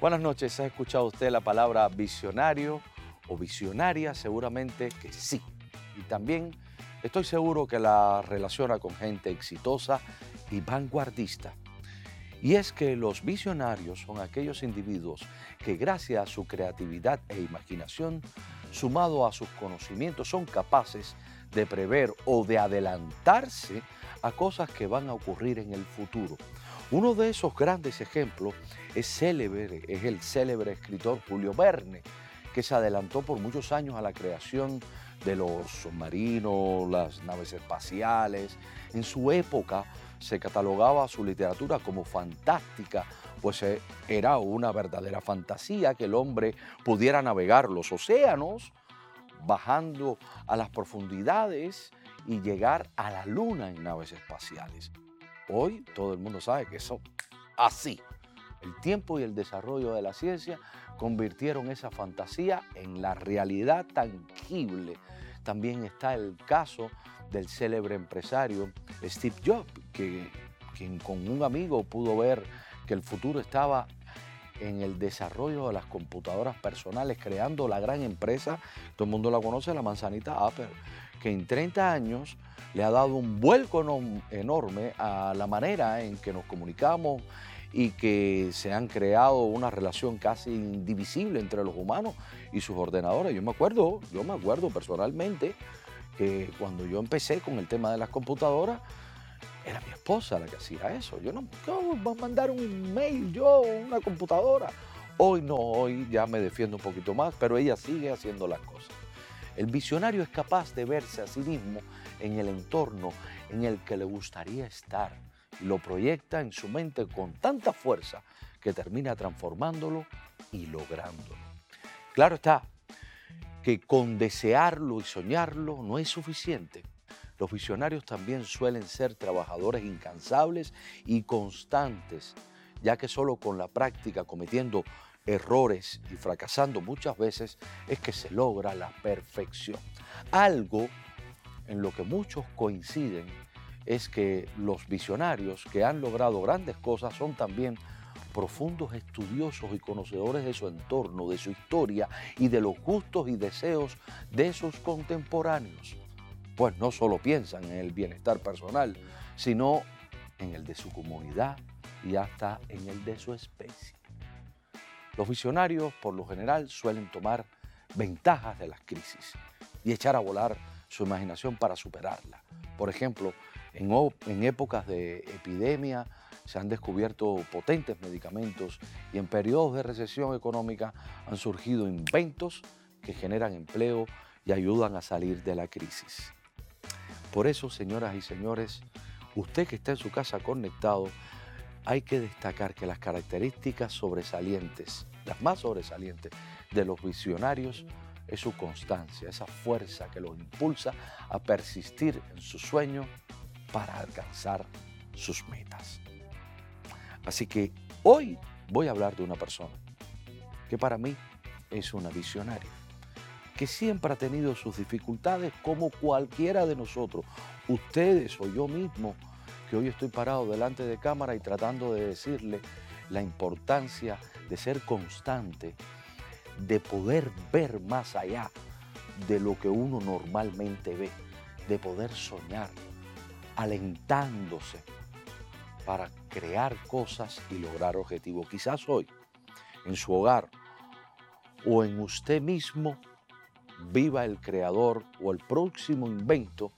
Buenas noches, ¿ha escuchado usted la palabra visionario o visionaria? Seguramente que sí. Y también estoy seguro que la relaciona con gente exitosa y vanguardista. Y es que los visionarios son aquellos individuos que gracias a su creatividad e imaginación, sumado a sus conocimientos, son capaces de prever o de adelantarse a cosas que van a ocurrir en el futuro. Uno de esos grandes ejemplos es, célebre, es el célebre escritor Julio Verne, que se adelantó por muchos años a la creación de los submarinos, las naves espaciales. En su época se catalogaba su literatura como fantástica, pues eh, era una verdadera fantasía que el hombre pudiera navegar los océanos, bajando a las profundidades y llegar a la luna en naves espaciales. Hoy todo el mundo sabe que eso así. El tiempo y el desarrollo de la ciencia convirtieron esa fantasía en la realidad tangible. También está el caso del célebre empresario Steve Jobs, que, quien con un amigo pudo ver que el futuro estaba en el desarrollo de las computadoras personales, creando la gran empresa, todo el mundo la conoce, la manzanita Apple, que en 30 años le ha dado un vuelco enorme a la manera en que nos comunicamos y que se han creado una relación casi indivisible entre los humanos y sus ordenadores. Yo me acuerdo, yo me acuerdo personalmente que cuando yo empecé con el tema de las computadoras, era mi esposa la que hacía eso. Yo no, voy a mandar un mail, yo, una computadora. Hoy no, hoy ya me defiendo un poquito más, pero ella sigue haciendo las cosas. El visionario es capaz de verse a sí mismo en el entorno en el que le gustaría estar y lo proyecta en su mente con tanta fuerza que termina transformándolo y lográndolo. Claro está que con desearlo y soñarlo no es suficiente. Los visionarios también suelen ser trabajadores incansables y constantes, ya que solo con la práctica, cometiendo errores y fracasando muchas veces, es que se logra la perfección. Algo en lo que muchos coinciden es que los visionarios que han logrado grandes cosas son también profundos estudiosos y conocedores de su entorno, de su historia y de los gustos y deseos de sus contemporáneos. Pues no solo piensan en el bienestar personal, sino en el de su comunidad y hasta en el de su especie. Los visionarios, por lo general, suelen tomar ventajas de las crisis y echar a volar su imaginación para superarla. Por ejemplo, en, épocas de epidemia se han descubierto potentes medicamentos y en periodos de recesión económica han surgido inventos que generan empleo y ayudan a salir de la crisis. Por eso, señoras y señores, usted que está en su casa conectado, hay que destacar que las características sobresalientes, las más sobresalientes de los visionarios, es su constancia, esa fuerza que los impulsa a persistir en su sueño para alcanzar sus metas. Así que hoy voy a hablar de una persona que para mí es una visionaria, que siempre ha tenido sus dificultades como cualquiera de nosotros, ustedes o yo mismo, que hoy estoy parado delante de cámara y tratando de decirle la importancia de ser constante, de poder ver más allá de lo que uno normalmente ve, de poder soñar, alentándose para crear cosas y lograr objetivos. Quizás hoy, en su hogar o en usted mismo, viva el creador o el próximo invento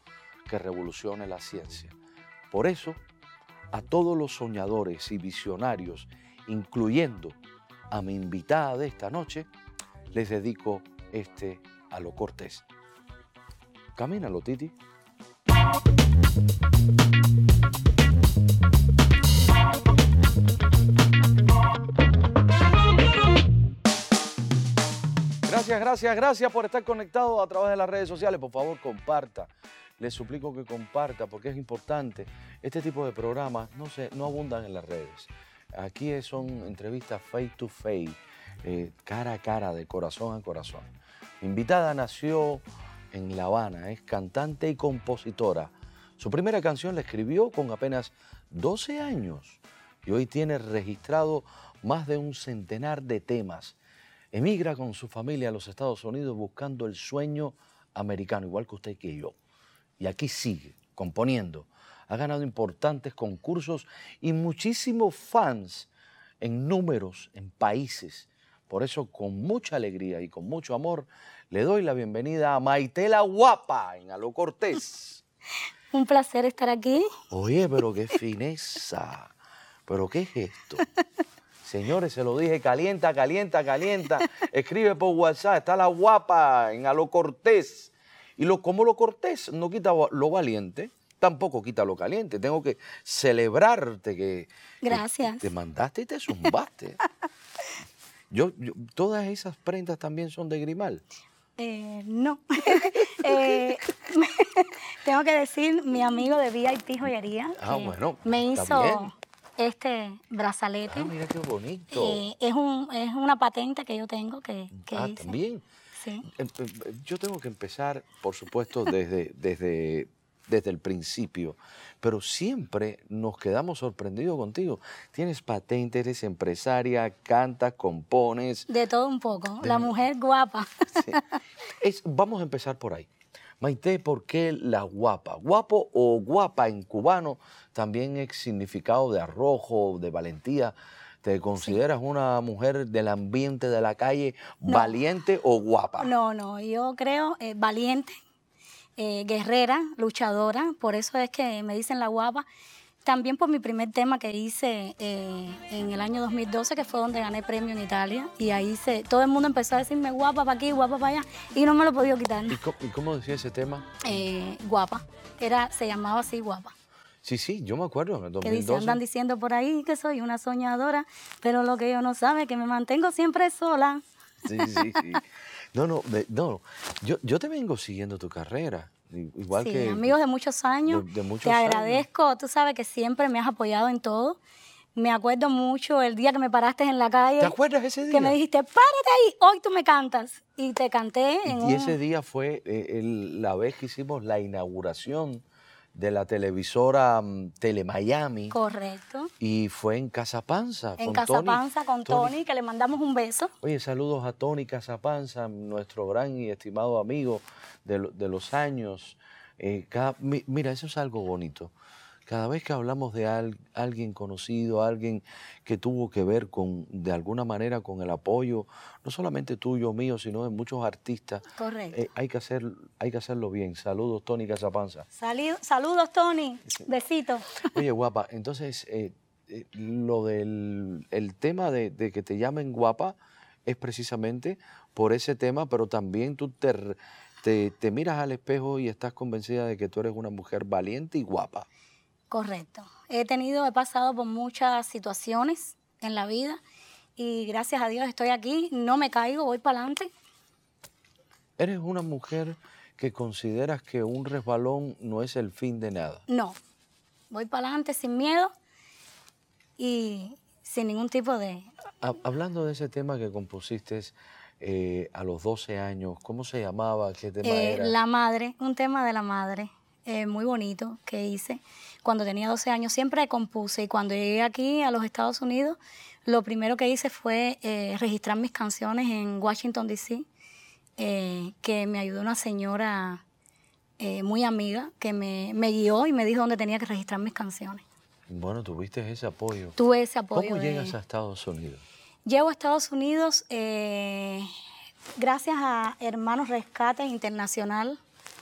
que revolucione la ciencia. Por eso, a todos los soñadores y visionarios, incluyendo a mi invitada de esta noche, les dedico este a lo cortés. Camínalo, Titi. Gracias, gracias, gracias por estar conectado a través de las redes sociales. Por favor, comparta. Les suplico que comparta porque es importante. Este tipo de programas no, se, no abundan en las redes. Aquí son entrevistas face to face eh, cara a cara, de corazón a corazón. Invitada nació en La Habana, es cantante y compositora. Su primera canción la escribió con apenas 12 años. y hoy tiene registrado más de un centenar de temas. Emigra con su familia a los Estados Unidos buscando el sueño americano, igual que usted que yo. Y aquí sigue, componiendo. Ha ganado importantes concursos y muchísimos fans en números, en países. Por eso, con mucha alegría y con mucho amor, le doy la bienvenida a Maitela Guapa en Aló Cortés. Un placer estar aquí. Oye, pero qué fineza. ¿Pero qué es esto? Señores, se lo dije, calienta, calienta, calienta. Escribe por WhatsApp, está la guapa en Aló Cortés. Y lo, como lo cortés no quita lo valiente, tampoco quita lo caliente. Tengo que celebrarte que, Gracias. te mandaste y te zumbaste. yo, todas esas prendas también son de Grimal. Eh, no. eh, tengo que decir, mi amigo de VIP Joyería ah, bueno, me hizo este brazalete. Ah, mira qué bonito. Eh, es, un, es una patente que yo tengo que, que Ah, también. Sí. Em, em, yo tengo que empezar, por supuesto, desde, desde, desde el principio, pero siempre nos quedamos sorprendidos contigo. Tienes patente, eres empresaria, cantas, compones. De todo un poco. La mujer guapa. Sí. Es, vamos a empezar por ahí. Maite, ¿por qué la guapa? Guapo o guapa en cubano también es significado de arrojo, de valentía. ¿Te consideras una mujer del ambiente de la calle No. valiente o guapa? No, no, yo creo eh, valiente, eh, guerrera, luchadora, por eso es que me dicen la guapa. También por mi primer tema que hice eh, en el año 2012, que fue donde gané premio en Italia, y ahí se, todo el mundo empezó a decirme guapa para aquí, guapa para allá, y no me lo podido quitar. ¿Y cómo, y cómo decía ese tema? Eh, guapa, era, se llamaba así guapa. Sí, sí, yo me acuerdo en el Que dice, 2012. andan diciendo por ahí que soy una soñadora, pero lo que yo no sabe es que me mantengo siempre sola. Sí, sí, sí. No, no, no. Yo, yo te vengo siguiendo tu carrera. Igual Sí, que. amigos de muchos años. de- de muchos te años. agradezco, tú sabes que siempre me has apoyado en todo. Me acuerdo mucho el día que me paraste en la calle. ¿Te acuerdas ese día? Que me dijiste, párate ahí, hoy tú me cantas. Y te canté en Y un- ese día fue eh, el- la vez que hicimos la inauguración de la televisora mm, Telemiami. Correcto. Y fue en Casapanza. En con Casa Tony. Panza con Tony, que le mandamos un beso. Oye, saludos a Tony Casapanza, nuestro gran y estimado amigo de, de los años. Eh, cada- mi- mira, eso es algo bonito. Cada vez que hablamos de al- alguien conocido, alguien que tuvo que ver con, de alguna manera con el apoyo, no solamente tuyo, mío, sino de muchos artistas, Correcto. eh, hay, que hacer, hay que hacerlo bien. Saludos, Tony Casapanza. Sali- Saludos, Tony. Besitos. Oye, guapa, entonces eh, eh, lo del el tema de, de que te llamen guapa es precisamente por ese tema, pero también tú te, r- te, te miras al espejo y estás convencida de que tú eres una mujer valiente y guapa. Correcto. He tenido, he pasado por muchas situaciones en la vida y gracias a Dios estoy aquí, no me caigo, voy para adelante. Eres una mujer que consideras que un resbalón no es el fin de nada. No, voy para adelante sin miedo y sin ningún tipo de... Ha- Hablando de ese tema que compusiste eh, a los 12 años, ¿cómo se llamaba? ¿Qué tema Eh, era? la madre, un tema de la madre, eh, muy bonito que hice cuando tenía 12 años. Siempre compuse y cuando llegué aquí a los Estados Unidos, lo primero que hice fue eh, registrar mis canciones en Washington, D.C., eh, que me ayudó una señora eh, muy amiga que me, me guió y me dijo dónde tenía que registrar mis canciones. Bueno, tuviste ese apoyo. Tuve ese apoyo. ¿Cómo de- llegas a Estados Unidos? Llego a Estados Unidos gracias a Hermanos Rescate Internacional,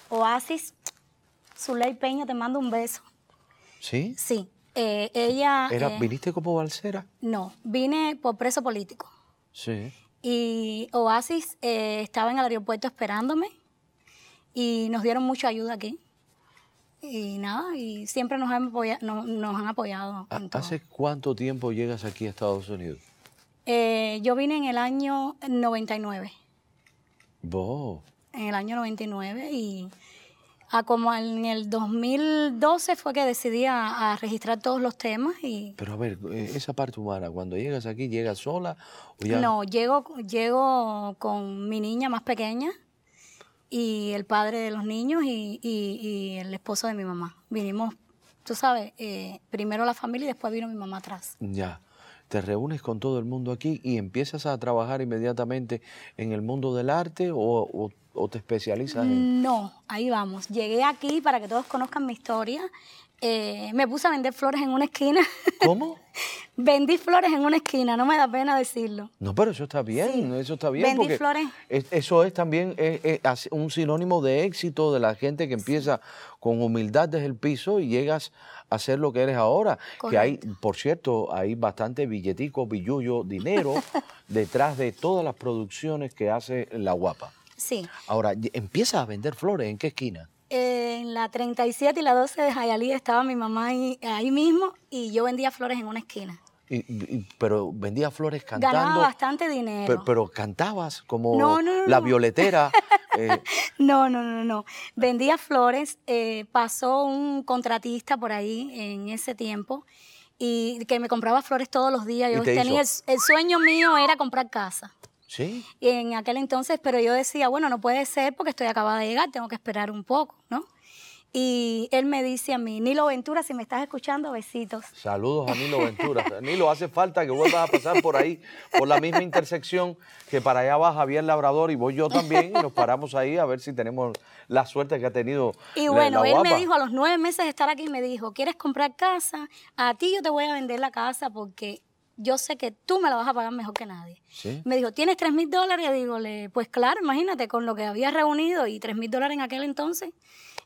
Oasis. Zuley Peña, te mando un beso. ¿Sí? Sí, eh, ella... Era, eh, ¿Viniste como balsera? no, vine por preso político. Sí. Y Oasis eh, estaba en el aeropuerto esperándome y nos dieron mucha ayuda aquí. Y nada, y siempre nos han, apoya- no- nos han apoyado. Todo. ¿Hace cuánto tiempo llegas aquí a Estados Unidos? Yo vine en el año 99. Vos. en el año 99 y a como en el 2012 fue que decidí a, a registrar todos los temas y Pero a ver, eh, esa parte humana, cuando llegas aquí, ¿llegas sola o ya? no, llego, llego con mi niña más pequeña y el padre de los niños y, y- y el esposo de mi mamá. Vinimos tú sabes, eh, primero la familia y después vino mi mamá atrás. Ya. Te reúnes con todo el mundo aquí y empiezas a trabajar inmediatamente en el mundo del arte o, o te especializas en... No, ahí vamos. Llegué aquí para que todos conozcan mi historia. Eh, me puse a vender flores en una esquina. ¿Cómo? Vendí flores en una esquina, no me da pena decirlo. No, pero eso está bien, eso está bien. Vendí flores. eso es también un sinónimo de éxito de la gente que empieza con humildad desde el piso y llegas a ser lo que eres ahora. Que hay, por cierto, hay bastante billetico, billullo, dinero detrás de todas las producciones que hace La Guapa. Sí. Ahora, empiezas a vender flores, ¿en qué esquina? en la 37 y la 12 de Jayalí estaba mi mamá ahí, mismo y yo vendía flores en una esquina. pero vendía flores cantando. Ganaba bastante dinero. Pero, cantabas como la violetera. Eh. No, no, no, no. Vendía flores. Eh, pasó un contratista por ahí en ese tiempo y que me compraba flores todos los días. Yo tenía el, sueño mío era comprar casa. Sí. Y en aquel entonces, pero yo decía, bueno, no puede ser porque estoy acabada de llegar, tengo que esperar un poco, ¿no? Y él me dice a mí, Nilo Ventura, si me estás escuchando, besitos. Saludos a Nilo Ventura. Nilo, hace falta que vuelvas a pasar por ahí, por la misma intersección, que para allá va Javier Labrador y voy yo también, y nos paramos ahí a ver si tenemos la suerte que ha tenido. Y bueno, él me dijo, a los nueve meses de estar aquí, me dijo, ¿quieres comprar casa? A ti yo te voy a vender la casa porque yo sé que tú me la vas a pagar mejor que nadie. Me dijo, ¿tienes tres mil dólares? Y dígole, pues claro, imagínate, con lo que había reunido y tres mil dólares en aquel entonces,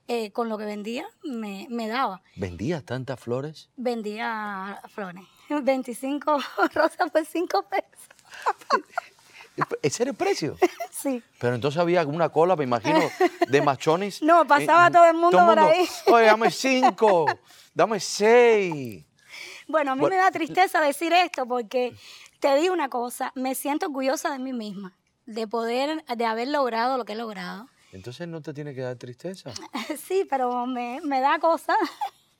eh, con lo que vendía, me, daba. ¿Vendías tantas flores? Vendía flores. 25 rosas por 5 pesos. ¿Ese era el precio? Sí. Pero entonces había una cola, me imagino, de machones. No, pasaba todo el mundo por ahí. Oye, dame cinco, dame seis. Bueno, a mí me da tristeza decir esto porque te digo una cosa, me siento orgullosa de mí misma, de poder, de haber logrado lo que he logrado. Entonces no te tiene que dar tristeza. sí, pero me, da cosa.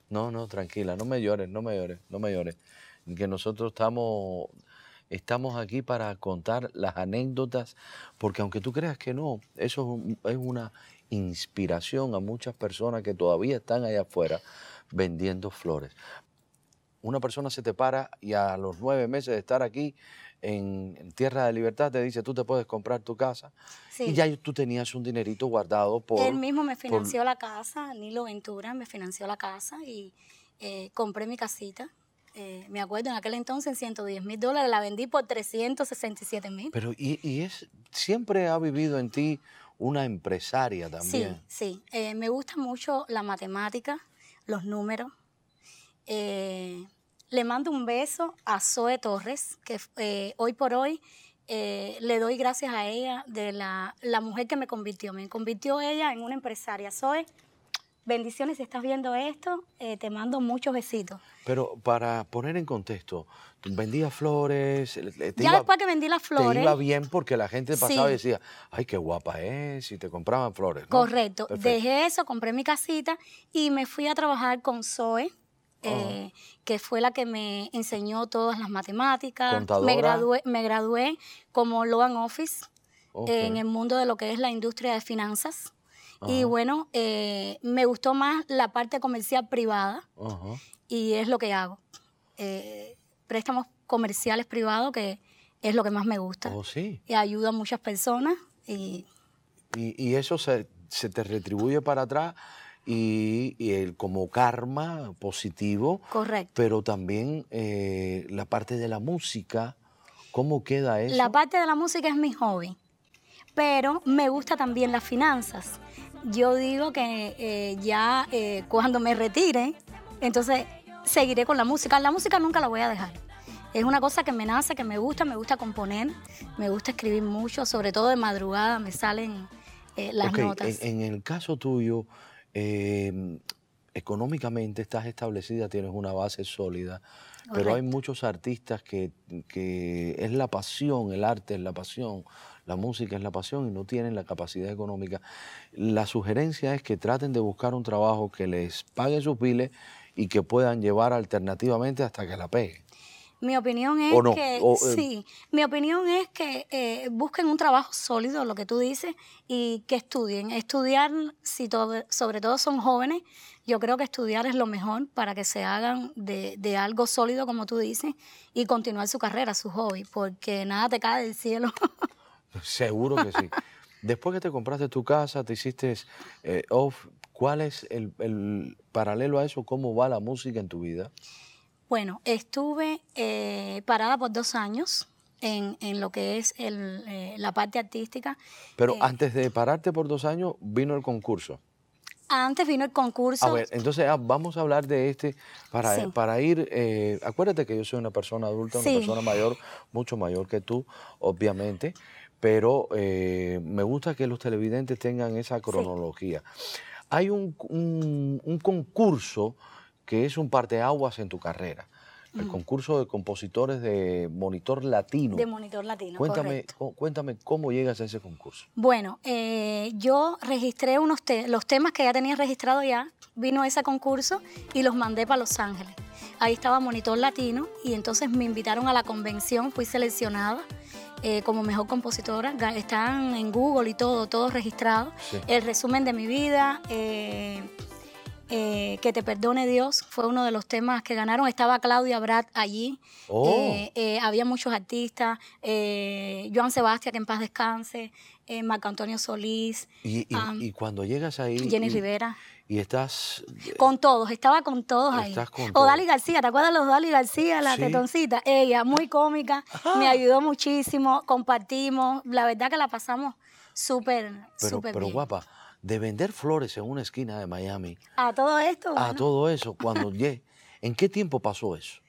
no, no, tranquila, no me llores, no me llores, no me llores. Que nosotros estamos, estamos aquí para contar las anécdotas, porque aunque tú creas que no, eso es una inspiración a muchas personas que todavía están allá afuera vendiendo flores una persona se te para y a los nueve meses de estar aquí en, Tierra de Libertad te dice, tú te puedes comprar tu casa. Y ya tú tenías un dinerito guardado por... Él mismo me financió la casa, Nilo Ventura me financió la casa y eh, compré mi casita. Eh, me acuerdo en aquel entonces en 110 mil dólares, la vendí por 367 mil. Pero y, es, siempre ha vivido en ti una empresaria también. Sí, sí. Eh, me gusta mucho la matemática, los números. Eh, le mando un beso a Zoe Torres, que eh, hoy por hoy eh, le doy gracias a ella de la, mujer que me convirtió. Me convirtió ella en una empresaria. Zoe, bendiciones si estás viendo esto, te mando muchos besitos. Pero para poner en contexto, vendía flores. ya después que vendí las flores. Te iba bien porque la gente pasaba y decía, ay, qué guapa es, y te compraban flores. Correcto. Dejé eso, compré mi casita y me fui a trabajar con Zoe eh, que fue la que me enseñó todas las matemáticas. Me gradué, me gradué como Loan Office en el mundo de lo que es la industria de finanzas. Y bueno, eh, me gustó más la parte comercial privada y es lo que hago. Eh, préstamos comerciales privados, que es lo que más me gusta. Oh, sí. Y ayuda a muchas personas. Y, y, eso se, se, te retribuye para atrás y, el, como karma positivo. Correcto. Pero también eh, la parte de la música, ¿cómo queda eso? La parte de la música es mi hobby, pero me gusta también las finanzas. Yo digo que eh, ya eh, cuando me retire, entonces seguiré con la música. La música nunca la voy a dejar. Es una cosa que me nace, que me gusta, me gusta componer, me gusta escribir mucho, sobre todo de madrugada me salen las notas. en, el caso tuyo, Em, económicamente estás establecida, tienes una base sólida, pero hay muchos artistas que, es la pasión, el arte es la pasión, la música es la pasión y no tienen la capacidad económica. La sugerencia es que traten de buscar un trabajo que les pague sus biles y que puedan llevar alternativamente hasta que la peguen. Mi opinión es que O, eh, sí, mi opinión es que eh, busquen un trabajo sólido, lo que tú dices, y que estudien. Estudiar, si todo- sobre todo son jóvenes, yo creo que estudiar es lo mejor para que se hagan de, de algo sólido, como tú dices, y continuar su carrera, su hobby, porque nada te cae del cielo. Seguro que sí. Después que te compraste tu casa, te hiciste eh, off, ¿cuál es el, el paralelo a eso? ¿Cómo va la música en tu vida? Bueno, estuve eh, parada por dos años en, en lo que es el, eh, la parte artística. Pero Eh, antes de pararte por dos años, vino el concurso. Antes vino el concurso. A ver, entonces ah, vamos a hablar de este para, Sí. para ir. eh, acuérdate que yo soy una persona adulta, una Sí. persona mayor, mucho mayor que tú, obviamente, pero eh, me gusta que los televidentes tengan esa cronología. Hay un, un- un concurso que es un parteaguas en tu carrera. El concurso de compositores de Monitor Latino. de monitor latino. cuéntame, correcto. cuéntame cómo llegas a ese concurso. Bueno, eh, yo registré unos te- los temas que ya tenía registrado ya, vino ese concurso y los mandé para Los Ángeles. Ahí estaba Monitor Latino y entonces me invitaron a la convención, fui seleccionada eh, como mejor compositora. Están en Google y todo, todo registrado. Sí. El resumen de mi vida, eh, eh, Que te perdone Dios, fue uno de los temas que ganaron. Estaba Claudia Brad allí. Oh. Eh, eh, había muchos artistas, eh, Joan Sebastián, que en paz descanse, Marco Antonio Solís, Y, y- y cuando llegas ahí. Jenny y- Rivera. Y estás. Con todos, estaba con todos ahí. Estás con o Dali. García, ¿te acuerdas de los Dali García, la Sí. tetoncita? Ella, muy cómica, me ayudó muchísimo, compartimos, la verdad que la pasamos súper, súper pero bien. guapa, de vender flores en una esquina de Miami A todo esto, a todo eso, cuando llegué, ¿en qué tiempo pasó eso?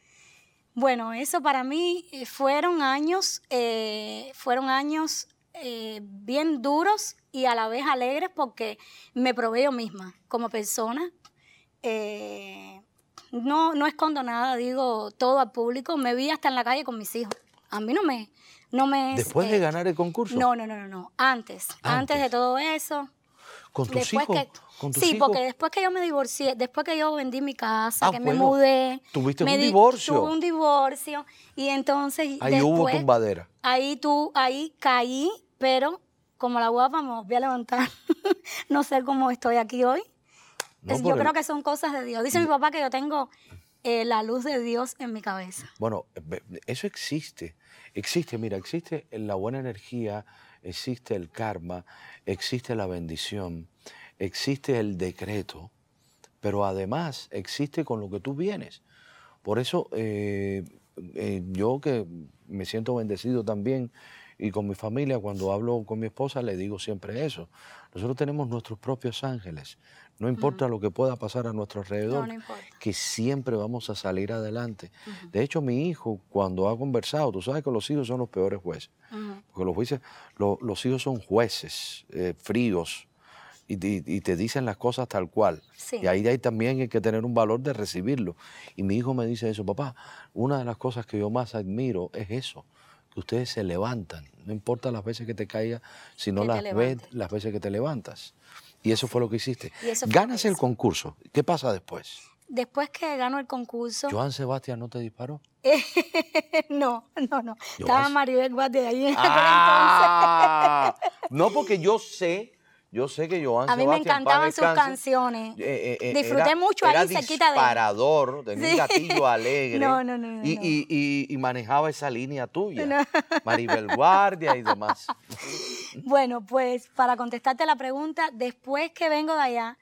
Bueno, eso para mí eh, fueron años, eh, fueron años eh, bien duros y a la vez alegres porque me probé yo misma como persona. Eh, no, no escondo nada, digo todo al público. Me vi hasta en la calle con mis hijos. A mí no me, no me. es, Después de ganar el concurso. No, no, no, no, no. Antes, antes, Antes. de todo eso. ¿Con tus después hijos? que, ¿Con tus sí, hijos? porque después que yo me divorcié, después que yo vendí mi casa, Ah, que bueno, me mudé. tuviste me un di- divorcio. Tuve un divorcio y entonces Ahí hubo tumbadera. Ahí tú, ahí caí, pero como la guapa me voy a levantar. no sé cómo estoy aquí hoy. No Es- por yo el- creo que son cosas de Dios. Dice mi papá que yo tengo eh, la luz de Dios en mi cabeza. Bueno, ve- eso existe. Existe, mira, existe la buena energía, existe el karma, existe la bendición, existe el decreto, pero además existe con lo que tú vienes. Por eso eh, eh, yo que me siento bendecido también y con mi familia, cuando hablo con mi esposa, le digo siempre eso. Nosotros tenemos nuestros propios ángeles. No importa lo que pueda pasar a nuestro alrededor, no que siempre vamos a salir adelante. De hecho, mi hijo, cuando ha conversado, tú sabes que los hijos son los peores jueces. Porque los jueces, lo- los hijos son jueces, eh, fríos, y, te- y te dicen las cosas tal cual. Sí. Y ahí hay también hay que tener un valor de recibirlo. Y mi hijo me dice eso, papá, una de las cosas que yo más admiro es eso, que ustedes se levantan, no importa las veces que te caigas, sino las, ve- las veces que te levantas. Y eso fue lo que hiciste. Ganas el concurso. ¿Qué pasa después? Después que gano el concurso, ¿Joan Sebastián no te disparó? no, no, no. Estaba Maribel Guardia ahí en Ah, no, porque yo sé, yo sé que Joan A mí me encantaban sus descanse, canciones. eh, eh, eh, Disfruté era- mucho ahí cerquita de disparador, tenía un gatillo alegre. No, no, no, no, y, no. y- y- y manejaba esa línea tuya. No. Maribel Guardia y demás. Bueno, pues para contestarte la pregunta, después que vengo de allá,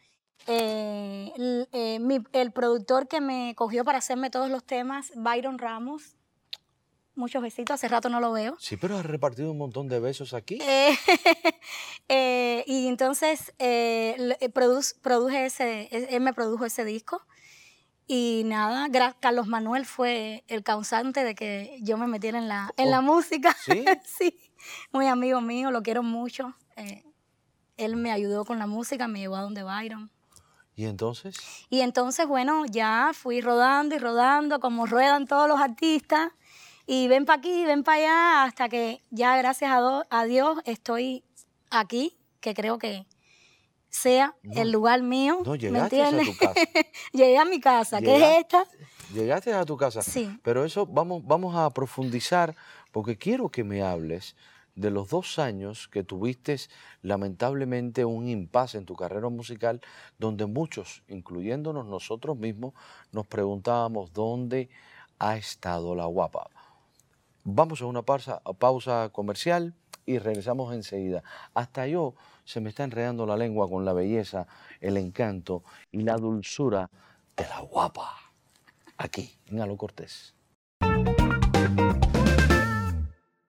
eh, mi- el productor que me cogió para hacerme todos los temas, Byron Ramos, muchos besitos, hace rato no lo veo. Sí, pero has repartido un montón de besos aquí. Eh, eh, y entonces eh, eh, produz- produje ese, él él me produjo ese disco. Y nada, Carlos Manuel fue el causante de que yo me metiera en la, en la Oh, música. ¿sí? sí, muy amigo mío, lo quiero mucho. Él me ayudó con la música, me llevó a donde Byron. Y entonces, Y entonces, bueno, ya fui rodando y rodando, como ruedan todos los artistas. Y ven para aquí, ven para allá, hasta que ya, gracias a, Dios, estoy aquí, que creo que sea No, el lugar mío. no ¿me llegaste a tu casa. Llegué a mi casa, que es esta. Llegaste a tu casa. Sí. Pero eso vamos, vamos a profundizar porque quiero que me hables de los dos años que tuviste lamentablemente un impasse en tu carrera musical donde muchos, incluyéndonos nosotros mismos, nos preguntábamos dónde ha estado la guapa. Vamos a una pausa, comercial y regresamos enseguida. Hasta yo se me está enredando la lengua con la belleza, el encanto y la dulzura de la guapa. Aquí, en Alo Cortés.